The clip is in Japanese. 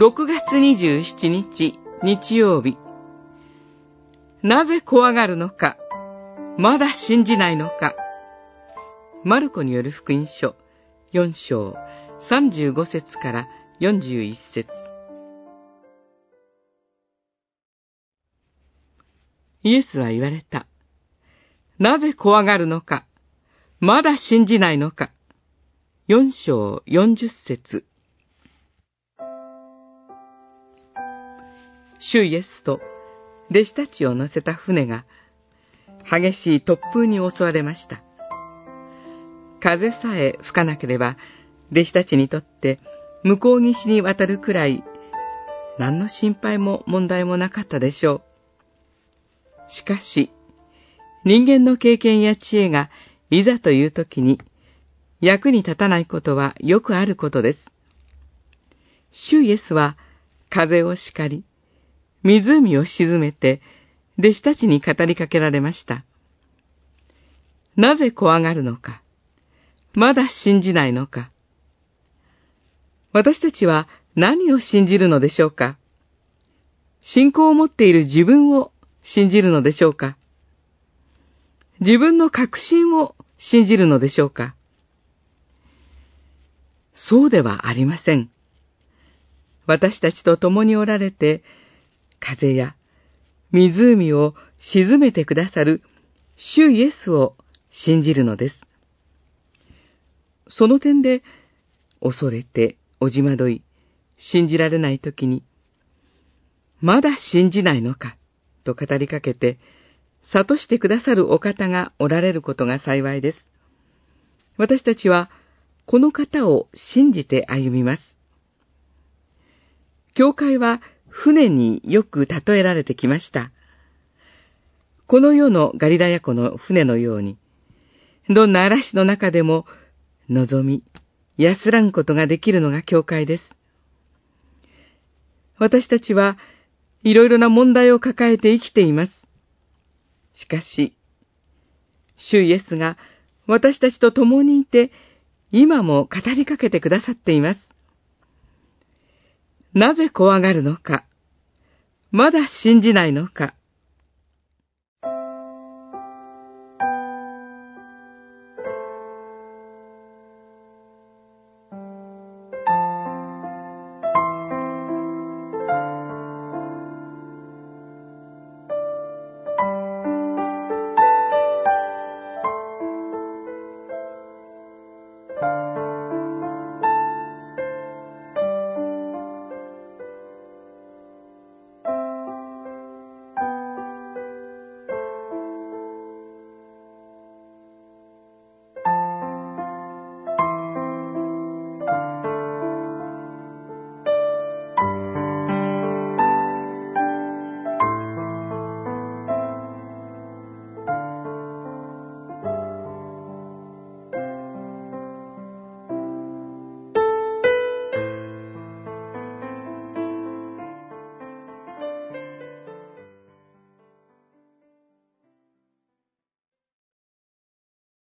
6月27日日曜日。なぜ怖がるのかまだ信じないのかマルコによる福音書4章35節から41節イエスは言われた。なぜ怖がるのかまだ信じないのか4章40節主イエスと弟子たちを乗せた船が激しい突風に襲われました。風さえ吹かなければ弟子たちにとって向こう岸に渡るくらい何の心配も問題もなかったでしょう。しかし、人間の経験や知恵がいざという時に役に立たないことはよくあることです。主イエスは風を叱り、湖を沈めて、弟子たちに語りかけられました。なぜ怖がるのか？まだ信じないのか？私たちは何を信じるのでしょうか？信仰を持っている自分を信じるのでしょうか？自分の確信を信じるのでしょうか？そうではありません。私たちと共におられて、風や湖を沈めてくださる主イエスを信じるのです。その点で、恐れて、おじまどい、信じられないときに、まだ信じないのか、と語りかけて、悟してくださるお方がおられることが幸いです。私たちは、この方を信じて歩みます。教会は船によく例えられてきました。この世のガリラヤ湖の船のように、どんな嵐の中でも望み、安らぐことができるのが教会です。私たちはいろいろな問題を抱えて生きています。しかし、主イエスが私たちと共にいて、今も語りかけてくださっています。なぜ怖がるのか。まだ信じないのか。